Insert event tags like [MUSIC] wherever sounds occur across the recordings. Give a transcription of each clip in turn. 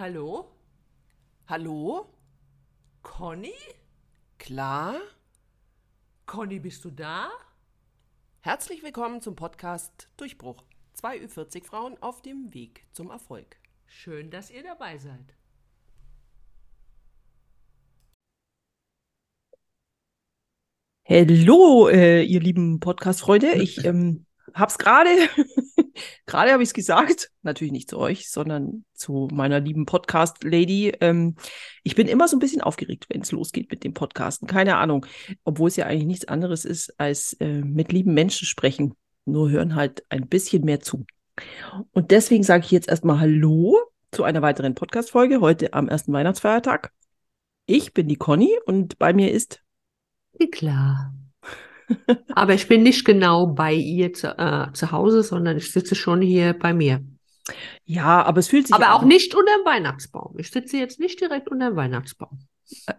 Hallo? Hallo? Conny? Klar? Conny, bist du da? Herzlich willkommen zum Podcast Durchbruch. Zwei Ü40 Frauen auf dem Weg zum Erfolg. Schön, dass ihr dabei seid. Hallo, äh, ihr lieben Podcast-Freunde. Ich ähm, hab's gerade, [LAUGHS] gerade habe ich es gesagt, [LAUGHS] natürlich nicht zu euch, sondern zu meiner lieben Podcast-Lady. Ähm, ich bin immer so ein bisschen aufgeregt, wenn es losgeht mit dem Podcasten. Keine Ahnung, obwohl es ja eigentlich nichts anderes ist, als äh, mit lieben Menschen sprechen. Nur hören halt ein bisschen mehr zu. Und deswegen sage ich jetzt erstmal Hallo zu einer weiteren Podcast-Folge heute am ersten Weihnachtsfeiertag. Ich bin die Conny und bei mir ist Klar. Aber ich bin nicht genau bei ihr zu, äh, zu Hause, sondern ich sitze schon hier bei mir. Ja, aber es fühlt sich Aber auch an. nicht unter dem Weihnachtsbaum. Ich sitze jetzt nicht direkt unter dem Weihnachtsbaum.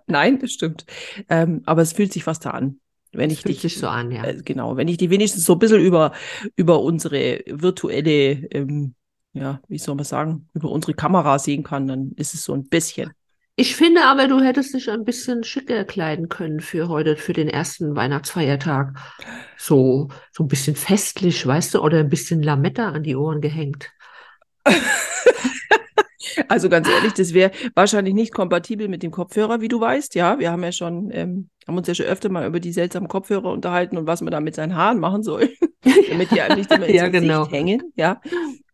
Nein, das stimmt. Ähm, aber es fühlt sich fast da an. Wenn ich fühlt dich, sich so an, ja. äh, genau, wenn ich die wenigstens so ein bisschen über, über unsere virtuelle, ähm, ja, wie soll man sagen, über unsere Kamera sehen kann, dann ist es so ein bisschen. Ich finde aber, du hättest dich ein bisschen schicker kleiden können für heute, für den ersten Weihnachtsfeiertag. So, so ein bisschen festlich, weißt du, oder ein bisschen Lametta an die Ohren gehängt. [LAUGHS] Also ganz ehrlich, das wäre wahrscheinlich nicht kompatibel mit dem Kopfhörer, wie du weißt. Ja, wir haben ja schon, ähm, haben uns ja schon öfter mal über die seltsamen Kopfhörer unterhalten und was man da mit seinen Haaren machen soll, [LAUGHS] damit die einem nicht immer [LAUGHS] ins Ja, Gesicht genau. hängen. Ja.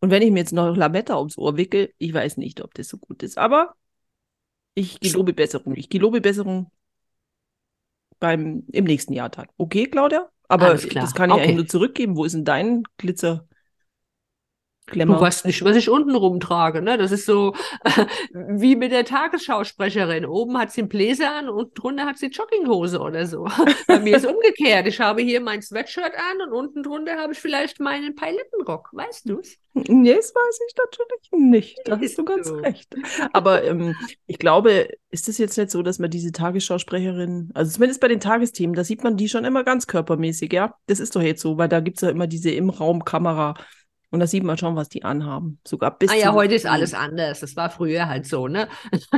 Und wenn ich mir jetzt noch Lametta ums Ohr wickel, ich weiß nicht, ob das so gut ist. Aber ich gelobe Besserung. Ich gelobe Besserung beim, im nächsten Jahr dann. Okay, Claudia? Aber das kann ich Okay. eigentlich nur zurückgeben. Wo ist denn dein Glitzer? Du Klemmer? weißt nicht, was ich unten rumtrage, ne? Das ist so [LAUGHS] wie mit der Tagesschausprecherin. Oben hat sie einen Bläser an und drunter hat sie Jogginghose oder so. [LAUGHS] Bei mir ist umgekehrt. Ich habe hier mein Sweatshirt an und unten drunter habe ich vielleicht meinen Palettenrock. Weißt du's? Nee, das weiß ich natürlich nicht. Da hast du ganz recht. Aber ähm, ich glaube, ist es jetzt nicht so, dass man diese Tagesschausprecherin, also zumindest bei den Tagesthemen, da sieht man die schon immer ganz körpermäßig, ja? Das ist doch jetzt so, weil da gibt es ja immer diese Im-Raum-Kamera und da sieht man schon, was die anhaben. Sogar bis Ah ja, heute ist alles anders. Das war früher halt so, ne?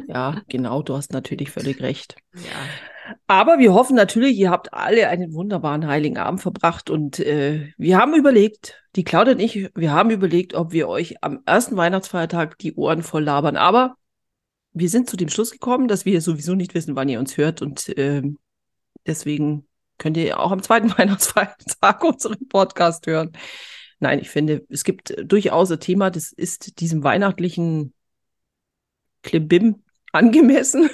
Ja, genau, du hast natürlich völlig recht. Ja. Aber wir hoffen natürlich, ihr habt alle einen wunderbaren Heiligen Abend verbracht und äh, wir haben überlegt, die Claudia und ich, wir haben überlegt, ob wir euch am ersten Weihnachtsfeiertag die Ohren voll labern. Aber wir sind zu dem Schluss gekommen, dass wir sowieso nicht wissen, wann ihr uns hört und ähm, deswegen könnt ihr auch am zweiten [LAUGHS] Weihnachtsfeiertag unseren Podcast hören. Nein, ich finde, es gibt durchaus ein Thema, das ist diesem weihnachtlichen Klimbim angemessen.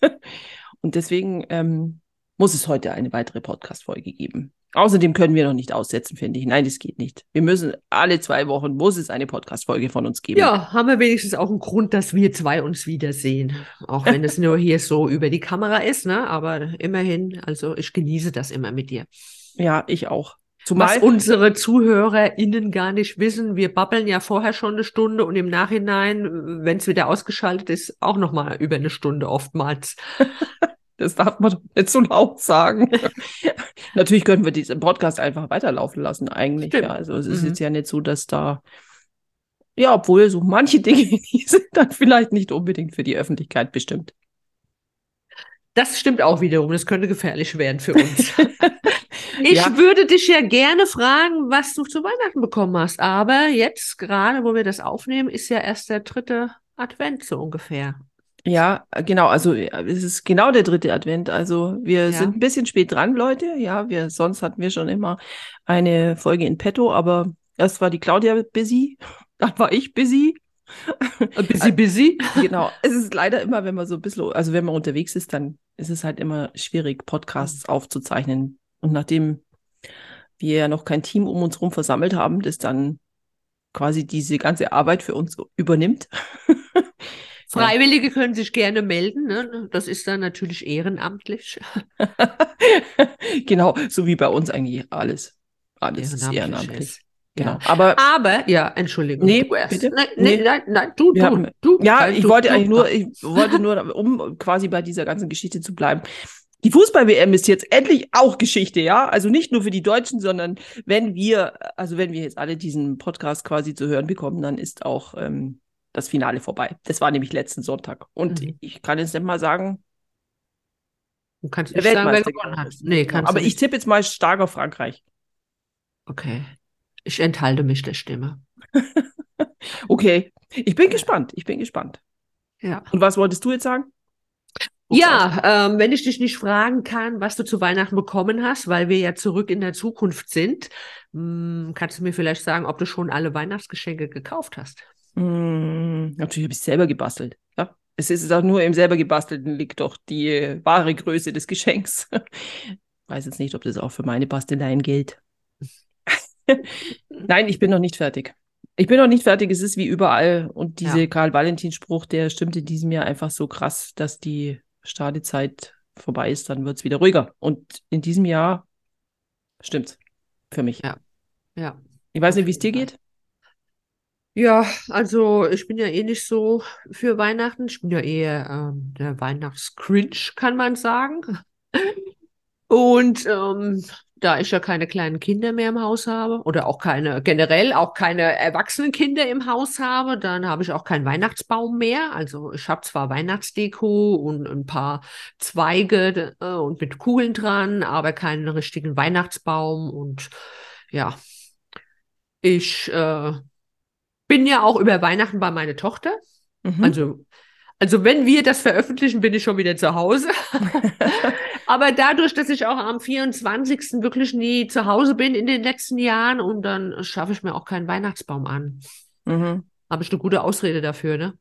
[LAUGHS] Und deswegen ähm, muss es heute eine weitere Podcast-Folge geben. Außerdem können wir noch nicht aussetzen, finde ich. Nein, das geht nicht. Wir müssen alle zwei Wochen muss es eine Podcast-Folge von uns geben. Ja, haben wir wenigstens auch einen Grund, dass wir zwei uns wiedersehen. Auch wenn es nur hier so über die Kamera ist, ne? Aber immerhin, also ich genieße das immer mit dir. Ja, ich auch. Was Zumal unsere ZuhörerInnen gar nicht wissen, wir babbeln ja vorher schon eine Stunde und im Nachhinein, wenn es wieder ausgeschaltet ist, auch nochmal über eine Stunde oftmals. [LAUGHS] das darf man doch nicht so laut sagen. [LAUGHS] Natürlich können wir diesen Podcast einfach weiterlaufen lassen, eigentlich. Ja, also es ist Mhm. jetzt ja nicht so, dass da ja, obwohl so manche [LAUGHS] Dinge, die sind dann vielleicht nicht unbedingt für die Öffentlichkeit bestimmt. Das stimmt auch wiederum, das könnte gefährlich werden für uns. Ich Ja. würde dich ja gerne fragen, was du zu Weihnachten bekommen hast. Aber jetzt, gerade wo wir das aufnehmen, ist ja erst der dritte Advent so ungefähr. Ja, genau. Also ja, es ist genau der dritte Advent. Also wir Ja. sind ein bisschen spät dran, Leute. Ja, wir sonst hatten wir schon immer eine Folge in petto, aber erst war die Claudia busy, [LAUGHS] dann war ich busy. Ein bisschen busy. [LAUGHS] Genau. Es ist leider immer, wenn man so ein bisschen, also wenn man unterwegs ist, dann ist es halt immer schwierig, Podcasts aufzuzeichnen. Und nachdem wir ja noch kein Team um uns herum versammelt haben, das dann quasi diese ganze Arbeit für uns übernimmt. [LAUGHS] Freiwillige können sich gerne melden. Ne? Das ist dann natürlich ehrenamtlich. [LAUGHS] genau, so wie bei uns eigentlich alles. Alles ist Ehrenamtlich ehrenamtlich. ist. Genau. Ja. Aber Aber, ja, Entschuldigung. Nee, du erst. bitte? Nein, nee, Nee. nein, nein, du, du, haben- du. ja, Nein, ich du, wollte du. eigentlich nur, ich wollte nur, um quasi bei dieser ganzen Geschichte zu bleiben. Die Fußball-WM ist jetzt endlich auch Geschichte, ja? Also nicht nur für die Deutschen, sondern wenn wir, also wenn wir jetzt alle diesen Podcast quasi zu hören bekommen, dann ist auch ähm, das Finale vorbei. Das war nämlich letzten Sonntag. Und Mhm. ich kann jetzt nicht mal sagen, Du kannst nicht sagen, wer gewonnen hat. Nee, kannst Aber ich tippe jetzt mal stark auf Frankreich. Okay. Ich enthalte mich der Stimme. [LAUGHS] Okay, ich bin gespannt. Ich bin gespannt. Ja. Und was wolltest du jetzt sagen? Ja, ähm, wenn ich dich nicht fragen kann, was du zu Weihnachten bekommen hast, weil wir ja zurück in der Zukunft sind, mh, kannst du mir vielleicht sagen, ob du schon alle Weihnachtsgeschenke gekauft hast? Hm, natürlich habe ich selber gebastelt. Ja? Es ist auch nur im selber gebastelten liegt doch die wahre Größe des Geschenks. [LAUGHS] Weiß jetzt nicht, ob das auch für meine Basteleien gilt. [LAUGHS] Nein, ich bin noch nicht fertig. Ich bin noch nicht fertig. Es ist wie überall. Und diese Ja. Karl-Valentin-Spruch, der stimmt in diesem Jahr einfach so krass, dass die Stadezeit vorbei ist. Dann wird es wieder ruhiger. Und in diesem Jahr stimmt's für mich. Ja. Ja. Ich weiß nicht, wie es dir geht. Ja, also ich bin ja eh nicht so für Weihnachten. Ich bin ja eher ähm, der Weihnachtscringe, kann man sagen. [LAUGHS] Und ähm, da ich ja keine kleinen Kinder mehr im Haus habe oder auch keine, generell auch keine erwachsenen Kinder im Haus habe, dann habe ich auch keinen Weihnachtsbaum mehr. Also ich habe zwar Weihnachtsdeko und ein paar Zweige äh, und mit Kugeln dran, aber keinen richtigen Weihnachtsbaum. Und ja, ich äh, bin ja auch über Weihnachten bei meiner Tochter. Mhm. Also, also wenn wir das veröffentlichen, bin ich schon wieder zu Hause. [LAUGHS] Aber dadurch, dass ich auch am 24. wirklich nie zu Hause bin in den letzten Jahren und dann schaffe ich mir auch keinen Weihnachtsbaum an. Mhm. Habe ich eine gute Ausrede dafür, ne?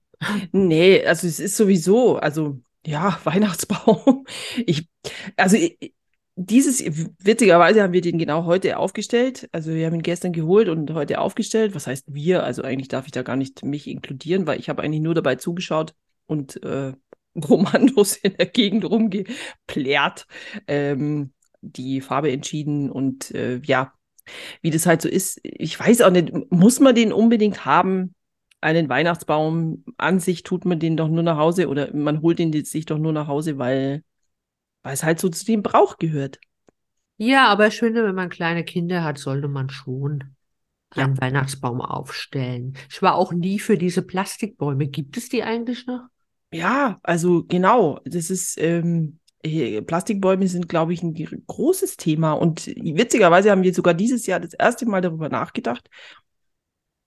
Nee, also es ist sowieso, also ja, [LAUGHS] Weihnachtsbaum. Ich, also ich, dieses, witzigerweise haben wir den genau heute aufgestellt. Also wir haben ihn gestern geholt und heute aufgestellt. Was heißt wir? Also eigentlich darf ich da gar nicht mich inkludieren, weil ich habe eigentlich nur dabei zugeschaut und äh, Kommandos [LAUGHS] in der Gegend rumgeplärt, ähm, die Farbe entschieden und äh, ja, wie das halt so ist. Ich weiß auch nicht, muss man den unbedingt haben? Einen Weihnachtsbaum an sich tut man den doch nur nach Hause oder man holt ihn sich doch nur nach Hause, weil, weil es halt so zu dem Brauch gehört. Ja, aber ich finde, wenn man kleine Kinder hat, sollte man schon Ja. einen Weihnachtsbaum aufstellen. Ich war auch nie für diese Plastikbäume. Gibt es die eigentlich noch? Ja, also genau, das ist, ähm, Plastikbäume sind, glaube ich, ein großes Thema. Und witzigerweise haben wir sogar dieses Jahr das erste Mal darüber nachgedacht,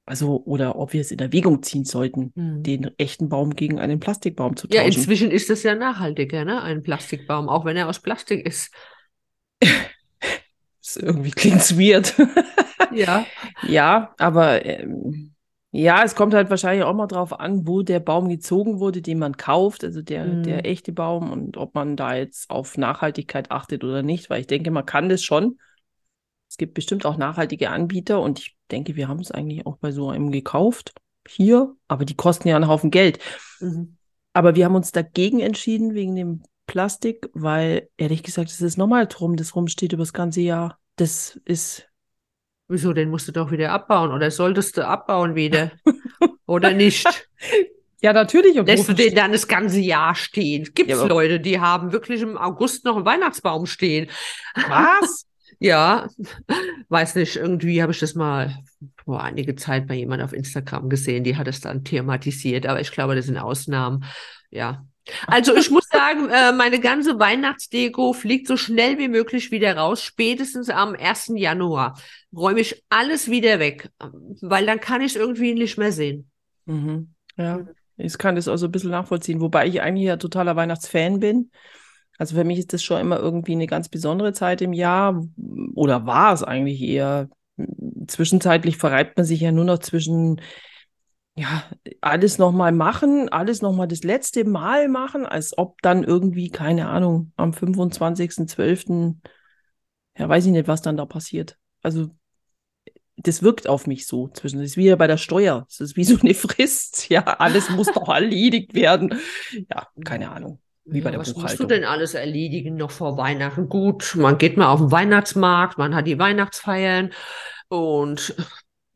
also, oder ob wir es in Erwägung ziehen sollten, Hm. den echten Baum gegen einen Plastikbaum zu Ja, tauschen. inzwischen ist das ja nachhaltiger, ne? Ein Plastikbaum, auch wenn er aus Plastik ist. [LAUGHS] Irgendwie klingt's weird. Ja. [LAUGHS] Ja, aber ähm, ja, es kommt halt wahrscheinlich auch mal drauf an, wo der Baum gezogen wurde, den man kauft, also der, Mhm. der echte Baum und ob man da jetzt auf Nachhaltigkeit achtet oder nicht, weil ich denke, man kann das schon. Es gibt bestimmt auch nachhaltige Anbieter und ich denke, wir haben es eigentlich auch bei so einem gekauft hier, aber die kosten ja einen Haufen Geld. Mhm. Aber wir haben uns dagegen entschieden wegen dem Plastik, weil ehrlich gesagt, es ist normal drum, das rumsteht über das ganze Jahr. Das ist Wieso, den musst du doch wieder abbauen oder solltest du abbauen wieder? Oder nicht? [LAUGHS] ja natürlich. obwohl- Lässt du den dann das ganze Jahr stehen? Gibt Ja, es aber- Leute, die haben wirklich im August noch einen Weihnachtsbaum stehen? Was? [LAUGHS] Ja, weiß nicht, irgendwie habe ich das mal vor einige Zeit bei jemand auf Instagram gesehen, die hat es dann thematisiert, aber ich glaube, das sind Ausnahmen. Ja. Also ich muss [LAUGHS] sagen, äh, meine ganze Weihnachtsdeko fliegt so schnell wie möglich wieder raus. Spätestens am 1. Januar räume ich alles wieder weg, weil dann kann ich es irgendwie nicht mehr sehen. Mhm. Ja, ich kann das auch so ein bisschen nachvollziehen, wobei ich eigentlich ja totaler Weihnachtsfan bin. Also für mich ist das schon immer irgendwie eine ganz besondere Zeit im Jahr oder war es eigentlich eher. Zwischenzeitlich verreibt man sich ja nur noch zwischen, ja, alles nochmal machen, alles nochmal das letzte Mal machen, als ob dann irgendwie, keine Ahnung, am 25.12., ja, weiß ich nicht, was dann da passiert. Also das wirkt auf mich so zwischen. Das ist wie bei der Steuer. Es ist wie so eine [LAUGHS] Frist. Ja, alles muss doch erledigt werden. Ja, keine Ahnung. Wie bei Ja, der was musst du Buchhaltung. denn alles erledigen noch vor Weihnachten? Gut, man geht mal auf den Weihnachtsmarkt, man hat die Weihnachtsfeiern und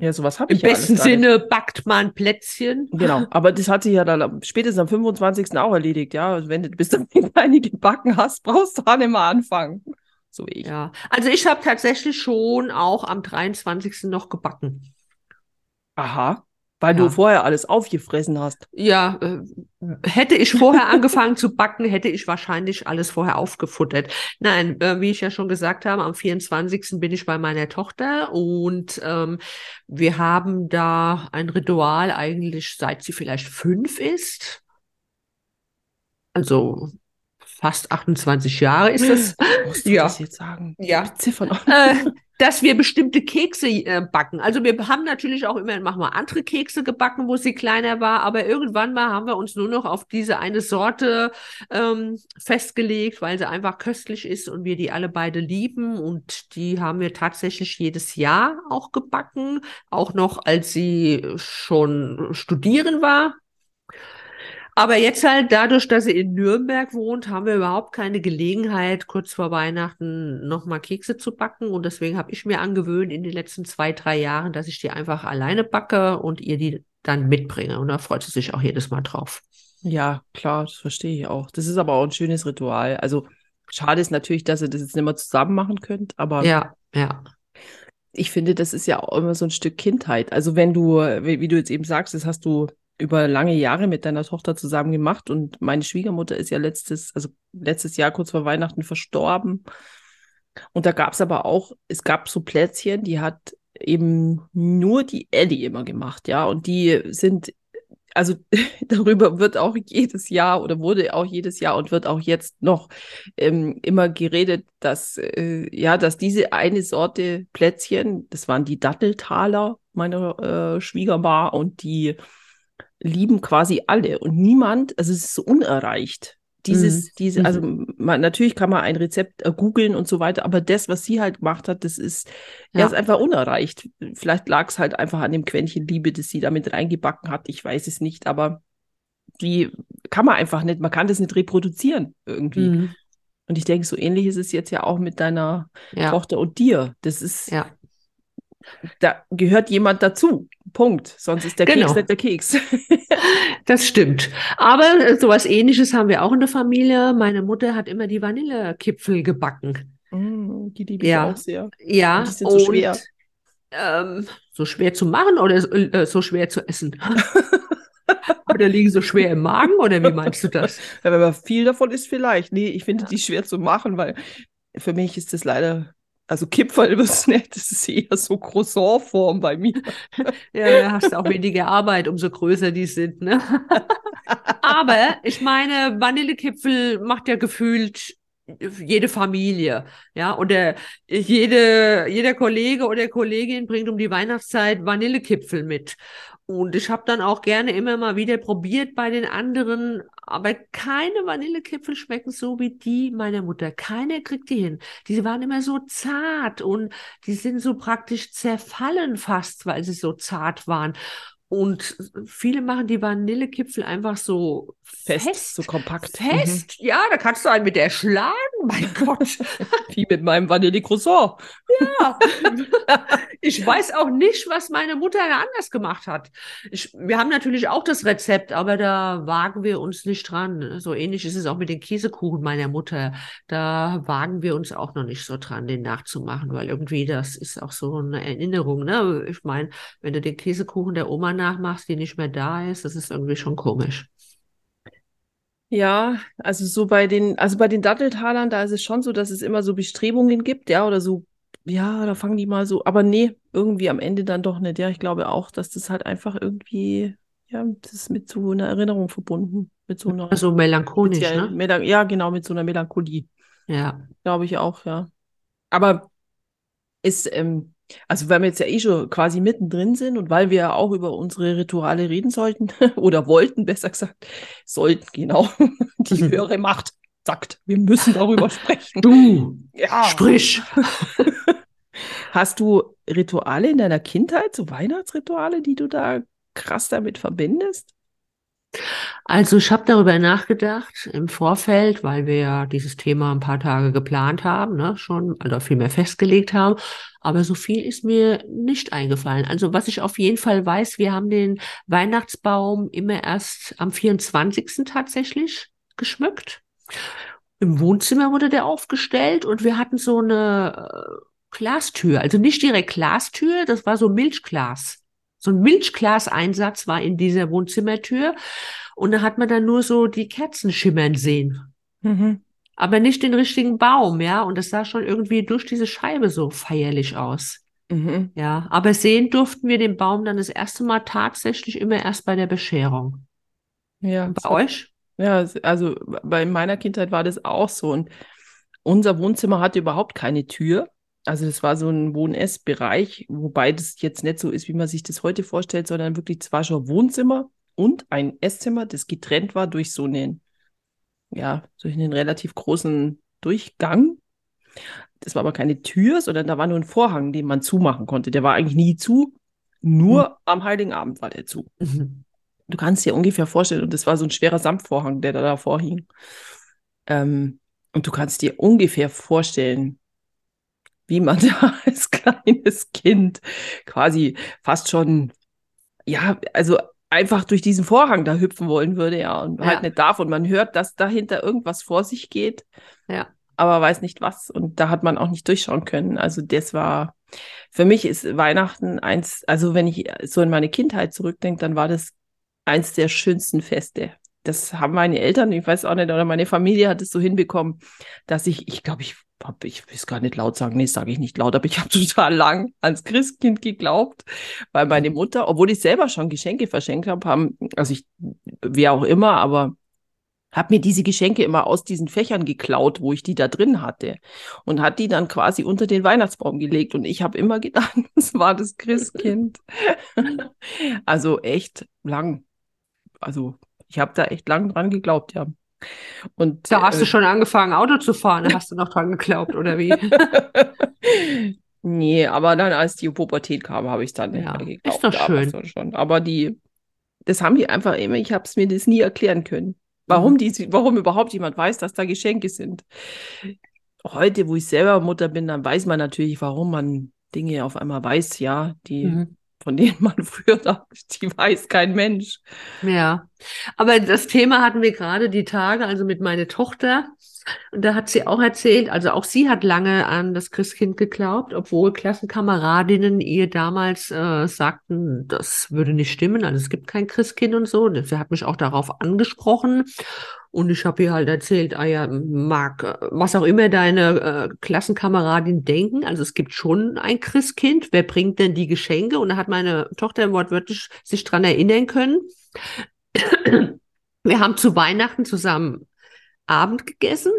Ja, sowas habe im ich ja alles besten. Sinne backt man Plätzchen. Genau, aber das hat sich ja dann spätestens am 25. auch erledigt. Ja, Also wenn du bis dann [LAUGHS] einige gebacken hast, brauchst du auch nicht mal anfangen. So wie ich. Ja, also ich habe tatsächlich schon auch am 23. noch gebacken. Aha. Weil Ja. du vorher alles aufgefressen hast. Ja, äh, hätte ich vorher angefangen zu backen, hätte ich wahrscheinlich alles vorher aufgefuttert. Nein, äh, wie ich ja schon gesagt habe, am 24. bin ich bei meiner Tochter und ähm, wir haben da ein Ritual eigentlich, seit sie vielleicht fünf ist. Also fast 28 Jahre ist das. Musst du Ja. das jetzt sagen? Ja. Beziffern. äh, dass wir bestimmte Kekse äh, backen. Also wir haben natürlich auch immer machen wir andere Kekse gebacken, wo sie kleiner war, aber irgendwann mal haben wir uns nur noch auf diese eine Sorte ähm, festgelegt, weil sie einfach köstlich ist und wir die alle beide lieben und die haben wir tatsächlich jedes Jahr auch gebacken, auch noch als sie schon studieren war. Aber jetzt halt dadurch, dass sie in Nürnberg wohnt, haben wir überhaupt keine Gelegenheit, kurz vor Weihnachten nochmal Kekse zu backen. Und deswegen habe ich mir angewöhnt in den letzten zwei, drei Jahren, dass ich die einfach alleine backe und ihr die dann mitbringe. Und da freut sie sich auch jedes Mal drauf. Ja, klar, das verstehe ich auch. Das ist aber auch ein schönes Ritual. Also schade ist natürlich, dass ihr das jetzt nicht mehr zusammen machen könnt, aber Ja, ja. ich finde, das ist ja auch immer so ein Stück Kindheit. Also wenn du, wie, wie du jetzt eben sagst, das hast du über lange Jahre mit deiner Tochter zusammen gemacht und meine Schwiegermutter ist ja letztes, also letztes Jahr kurz vor Weihnachten verstorben. Und da gab es aber auch, es gab so Plätzchen, die hat eben nur die Ellie immer gemacht, ja. Und die sind, also [LAUGHS] darüber wird auch jedes Jahr oder wurde auch jedes Jahr und wird auch jetzt noch ähm, immer geredet, dass äh, ja, dass diese eine Sorte Plätzchen, das waren die Datteltaler meiner äh, Schwiegerma und die lieben quasi alle und niemand, also es ist so unerreicht. Dieses, Mhm. diese, Mhm. also man, natürlich kann man ein Rezept äh, googeln und so weiter, aber das, was sie halt gemacht hat, das ist, ja. Ist einfach unerreicht. Vielleicht lag es halt einfach an dem Quäntchen Liebe, das sie damit reingebacken hat. Ich weiß es nicht, aber die kann man einfach nicht, man kann das nicht reproduzieren irgendwie. Mhm. Und ich denke, so ähnlich ist es jetzt ja auch mit deiner Ja, Tochter und dir. Das ist, ja. da gehört jemand dazu. Punkt. Sonst ist der Genau. Keks nicht der Keks. [LAUGHS] Das stimmt. Aber äh, sowas Ähnliches haben wir auch in der Familie. Meine Mutter hat immer die Vanillekipfel gebacken. Mm, die liebe ich Ja. auch sehr. Ja, Und die sind so schwer. Ähm, so schwer zu machen oder so, äh, so schwer zu essen? [LAUGHS] oder liegen so schwer im Magen oder wie meinst du das? [LAUGHS] Ja, wenn man viel davon isst, vielleicht. Nee, ich finde die schwer zu machen, weil für mich ist das leider, also Kipferl ist nicht, das ist eher so Croissant-Form bei mir. Ja, da hast du auch weniger Arbeit, umso größer die sind, ne? Aber ich meine, Vanillekipfel macht ja gefühlt jede Familie, ja, oder jede, jeder Kollege oder Kollegin bringt um die Weihnachtszeit Vanillekipfel mit. Und ich habe dann auch gerne immer mal wieder probiert bei den anderen, aber keine Vanillekipfel schmecken so wie die meiner Mutter. Keiner kriegt die hin. Die waren immer so zart und die sind so praktisch zerfallen fast, weil sie so zart waren. Und viele machen die Vanillekipfel einfach so Fest, fest. so kompakt. Fest, ja, da kannst du einen mit der schlagen, [LAUGHS] mein Gott. Mhm. [LAUGHS] Wie mit meinem Vanille-Croissant. Ja. [LAUGHS] Ich weiß auch nicht, was meine Mutter da anders gemacht hat. Ich, wir haben natürlich auch das Rezept, aber da wagen wir uns nicht dran. So ähnlich ist es auch mit den Käsekuchen meiner Mutter. Da wagen wir uns auch noch nicht so dran, den nachzumachen, weil irgendwie das ist auch so eine Erinnerung. Ne? Ich meine, wenn du den Käsekuchen der Oma nachmachst, die nicht mehr da ist, das ist irgendwie schon komisch. Ja, also so bei den, also bei den Datteltalern, da ist es schon so, dass es immer so Bestrebungen gibt, ja, oder so, ja, da fangen die mal so, aber nee, irgendwie am Ende dann doch nicht. Ja, ich glaube auch, dass das halt einfach irgendwie, ja, das ist mit so einer Erinnerung verbunden, mit so einer Also melancholisch, ne? Melan ja, genau, mit so einer Melancholie, Ja. glaube ich auch, ja. Aber ist, ähm, also weil wir jetzt ja eh schon quasi mittendrin sind und weil wir ja auch über unsere Rituale reden sollten [LAUGHS] oder wollten, besser gesagt, sollten, genau, [LAUGHS] die Mhm. höhere Macht sagt, wir müssen darüber [LAUGHS] sprechen. Du, Ja. sprich. Hast du Rituale in deiner Kindheit, so Weihnachtsrituale, die du da krass damit verbindest? Also ich habe darüber nachgedacht im Vorfeld, weil wir ja dieses Thema ein paar Tage geplant haben, ne, schon, also viel mehr festgelegt haben. Aber so viel ist mir nicht eingefallen. Also was ich auf jeden Fall weiß, wir haben den Weihnachtsbaum immer erst am 24. tatsächlich geschmückt. Im Wohnzimmer wurde der aufgestellt und wir hatten so eine äh, Glastür, also nicht direkt Glastür, das war so Milchglas. So ein Milchglaseinsatz war in dieser Wohnzimmertür. Und da hat man dann nur so die Kerzen schimmern sehen. Mhm. Aber nicht den richtigen Baum, ja. Und das sah schon irgendwie durch diese Scheibe so feierlich aus. Mhm. Ja, aber sehen durften wir den Baum dann das erste Mal tatsächlich immer erst bei der Bescherung. Ja, Und bei euch? Ja, also bei meiner Kindheit war das auch so. Und unser Wohnzimmer hatte überhaupt keine Tür. Also das war so ein Wohn-Ess-Bereich, wobei das jetzt nicht so ist, wie man sich das heute vorstellt, sondern wirklich zwar schon Wohnzimmer und ein Esszimmer, das getrennt war durch so einen, ja, durch einen relativ großen Durchgang. Das war aber keine Tür, sondern da war nur ein Vorhang, den man zumachen konnte. Der war eigentlich nie zu, nur am Heiligen Abend war der zu. Mhm. Du kannst dir ungefähr vorstellen, und das war so ein schwerer Samtvorhang, der da davor hing. Ähm, und du kannst dir ungefähr vorstellen, wie man [LAUGHS] da als kleines Kind quasi fast schon, ja, also einfach durch diesen Vorhang da hüpfen wollen würde, ja, und halt Ja. nicht darf. Und man hört, dass dahinter irgendwas vor sich geht, Ja. aber weiß nicht was. Und da hat man auch nicht durchschauen können. Also das war, für mich ist Weihnachten eins, also wenn ich so in meine Kindheit zurückdenke, dann war das eins der schönsten Feste. Das haben meine Eltern, ich weiß auch nicht, oder meine Familie hat es so hinbekommen, dass ich, ich glaube, ich hab, ich will es gar nicht laut sagen, nee, sage ich nicht laut, aber ich habe [LAUGHS] total lang ans Christkind geglaubt, weil meine Mutter, obwohl ich selber schon Geschenke verschenkt habe, haben, also ich, wer auch immer, aber habe mir diese Geschenke immer aus diesen Fächern geklaut, wo ich die da drin hatte und hat die dann quasi unter den Weihnachtsbaum gelegt und ich habe immer gedacht, [LAUGHS] es war das Christkind. [LAUGHS] also echt lang. Also ich habe da echt lang dran geglaubt, ja. Und Da hast du äh, schon angefangen, Auto zu fahren. Da hast du noch dran geglaubt, oder wie? [LAUGHS] nee, aber dann, als die Pubertät kam, habe ich dann nicht Ja, mehr ist geglaubt. doch schön. schon. Aber die, das haben die einfach immer, ich habe es mir das nie erklären können. Warum Mhm. die, warum überhaupt jemand weiß, dass da Geschenke sind. Heute, wo ich selber Mutter bin, dann weiß man natürlich, warum man Dinge auf einmal weiß, ja, die, Mhm. Von denen man [LAUGHS] früher dachte, die weiß kein Mensch. Ja, aber das Thema hatten wir gerade die Tage, also mit meiner Tochter. Und da hat sie auch erzählt, also auch sie hat lange an das Christkind geglaubt, obwohl Klassenkameradinnen ihr damals äh, sagten, das würde nicht stimmen, also es gibt kein Christkind und so. Und Sie hat mich auch darauf angesprochen. Und ich habe ihr halt erzählt, ah ja, äh, was auch immer deine äh, Klassenkameradin denken, also es gibt schon ein Christkind, wer bringt denn die Geschenke? Und da hat meine Tochter wortwörtlich sich dran erinnern können. Wir haben zu Weihnachten zusammen Abend gegessen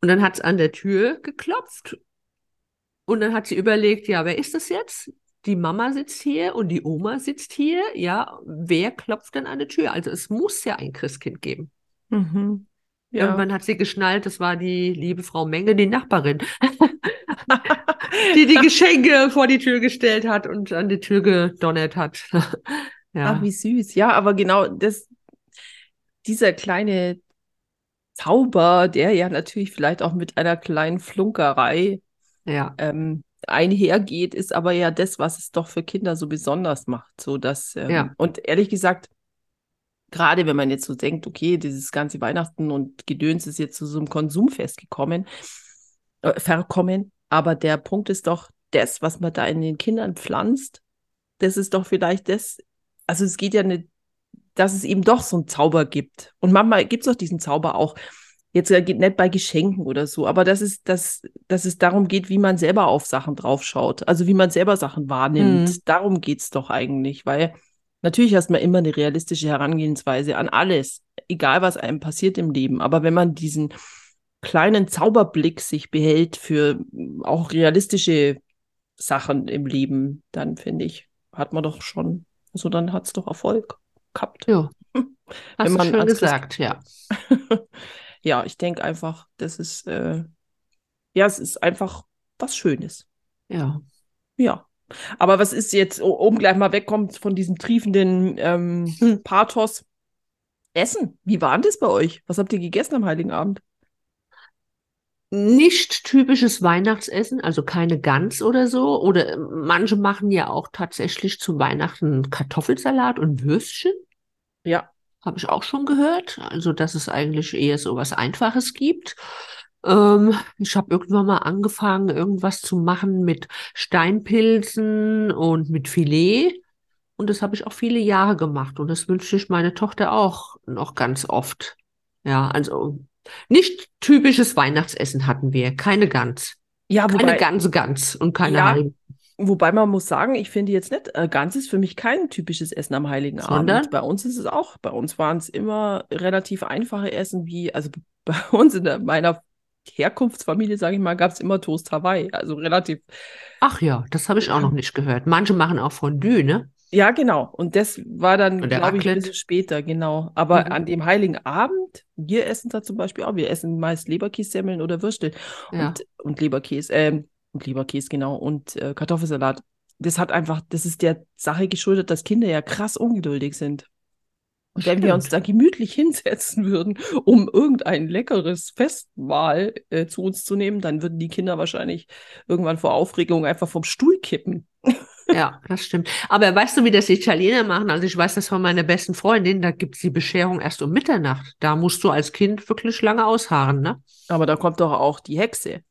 und dann hat es an der Tür geklopft. Und dann hat sie überlegt, ja, wer ist das jetzt? Die Mama sitzt hier und die Oma sitzt hier. Ja, wer klopft denn an der Tür? Also es muss ja ein Christkind geben. Mhm. Ja. Irgendwann hat sie geschnallt, das war die liebe Frau Menge, die Nachbarin, [LAUGHS] die die Geschenke vor die Tür gestellt hat und an die Tür gedonnert hat. [LAUGHS] Ja. Ach, wie süß. Ja, aber genau das, dieser kleine Zauber, der ja natürlich vielleicht auch mit einer kleinen Flunkerei Ja. ähm, einhergeht, ist aber ja das, was es doch für Kinder so besonders macht. So dass, ähm, Ja. Und ehrlich gesagt, gerade wenn man jetzt so denkt, okay, dieses ganze Weihnachten und Gedöns ist jetzt zu so einem Konsumfest gekommen, äh, verkommen, aber der Punkt ist doch, das, was man da in den Kindern pflanzt, das ist doch vielleicht das, also es geht ja nicht, dass es eben doch so einen Zauber gibt. Und manchmal gibt es doch diesen Zauber auch. Jetzt äh, geht nicht bei Geschenken oder so, aber dass es, dass, dass es darum geht, wie man selber auf Sachen draufschaut. Also wie man selber Sachen wahrnimmt. Mhm. Darum geht es doch eigentlich, weil natürlich hast man immer eine realistische Herangehensweise an alles, egal was einem passiert im Leben. Aber wenn man diesen kleinen Zauberblick sich behält für auch realistische Sachen im Leben, dann finde ich, hat man doch schon, also dann hat es doch Erfolg gehabt. Ja. [LAUGHS] Hast du schön gesagt, ja. [LAUGHS] ja, ich denke einfach, das ist, äh, ja, es ist einfach was Schönes. Ja. Ja. Aber was ist jetzt, um gleich mal wegkommt von diesem triefenden ähm, Hm. Pathos? Essen. Wie war das bei euch? Was habt ihr gegessen am Heiligen Abend? Nicht typisches Weihnachtsessen, also keine Gans oder so. Oder äh, manche machen ja auch tatsächlich zu Weihnachten Kartoffelsalat und Würstchen. Ja. Habe ich auch schon gehört. Also, dass es eigentlich eher so was Einfaches gibt. Ähm, ich habe irgendwann mal angefangen, irgendwas zu machen mit Steinpilzen und mit Filet. Und das habe ich auch viele Jahre gemacht. Und das wünsche ich meine Tochter auch noch ganz oft. Ja, also nicht typisches Weihnachtsessen hatten wir. Keine Gans. Ja, Keine wobei, ganze Gans und keine Ja, Heiligen. Wobei man muss sagen, ich finde jetzt nicht, äh, Gans ist für mich kein typisches Essen am Heiligen Sondern? Abend. Bei uns ist es auch, bei uns waren es immer relativ einfache Essen, wie, also [LAUGHS] bei uns in der, meiner Herkunftsfamilie, sage ich mal, gab es immer Toast Hawaii. Also relativ, Ach ja, das habe ich auch noch nicht gehört. Manche machen auch Fondue, ne? ja, genau. Und das war dann, glaube ich, ein bisschen später, genau. Aber Mhm. an dem Heiligen Abend, wir essen da zum Beispiel auch, wir essen meist Leberkässemmeln oder Würstel. Ja. und, und Leberkäse, ähm, und Leberkäse, genau, und äh, Kartoffelsalat. Das hat einfach, das ist der Sache geschuldet, dass Kinder ja krass ungeduldig sind. Und wenn wir uns da gemütlich hinsetzen würden, um irgendein leckeres Festmahl äh, zu uns zu nehmen, dann würden die Kinder wahrscheinlich irgendwann vor Aufregung einfach vom Stuhl kippen. Ja, das stimmt. Aber weißt du, wie das die Italiener machen? Also ich weiß das von meiner besten Freundin, da gibt's die Bescherung erst um Mitternacht. Da musst du als Kind wirklich lange ausharren, ne? Aber da kommt doch auch die Hexe,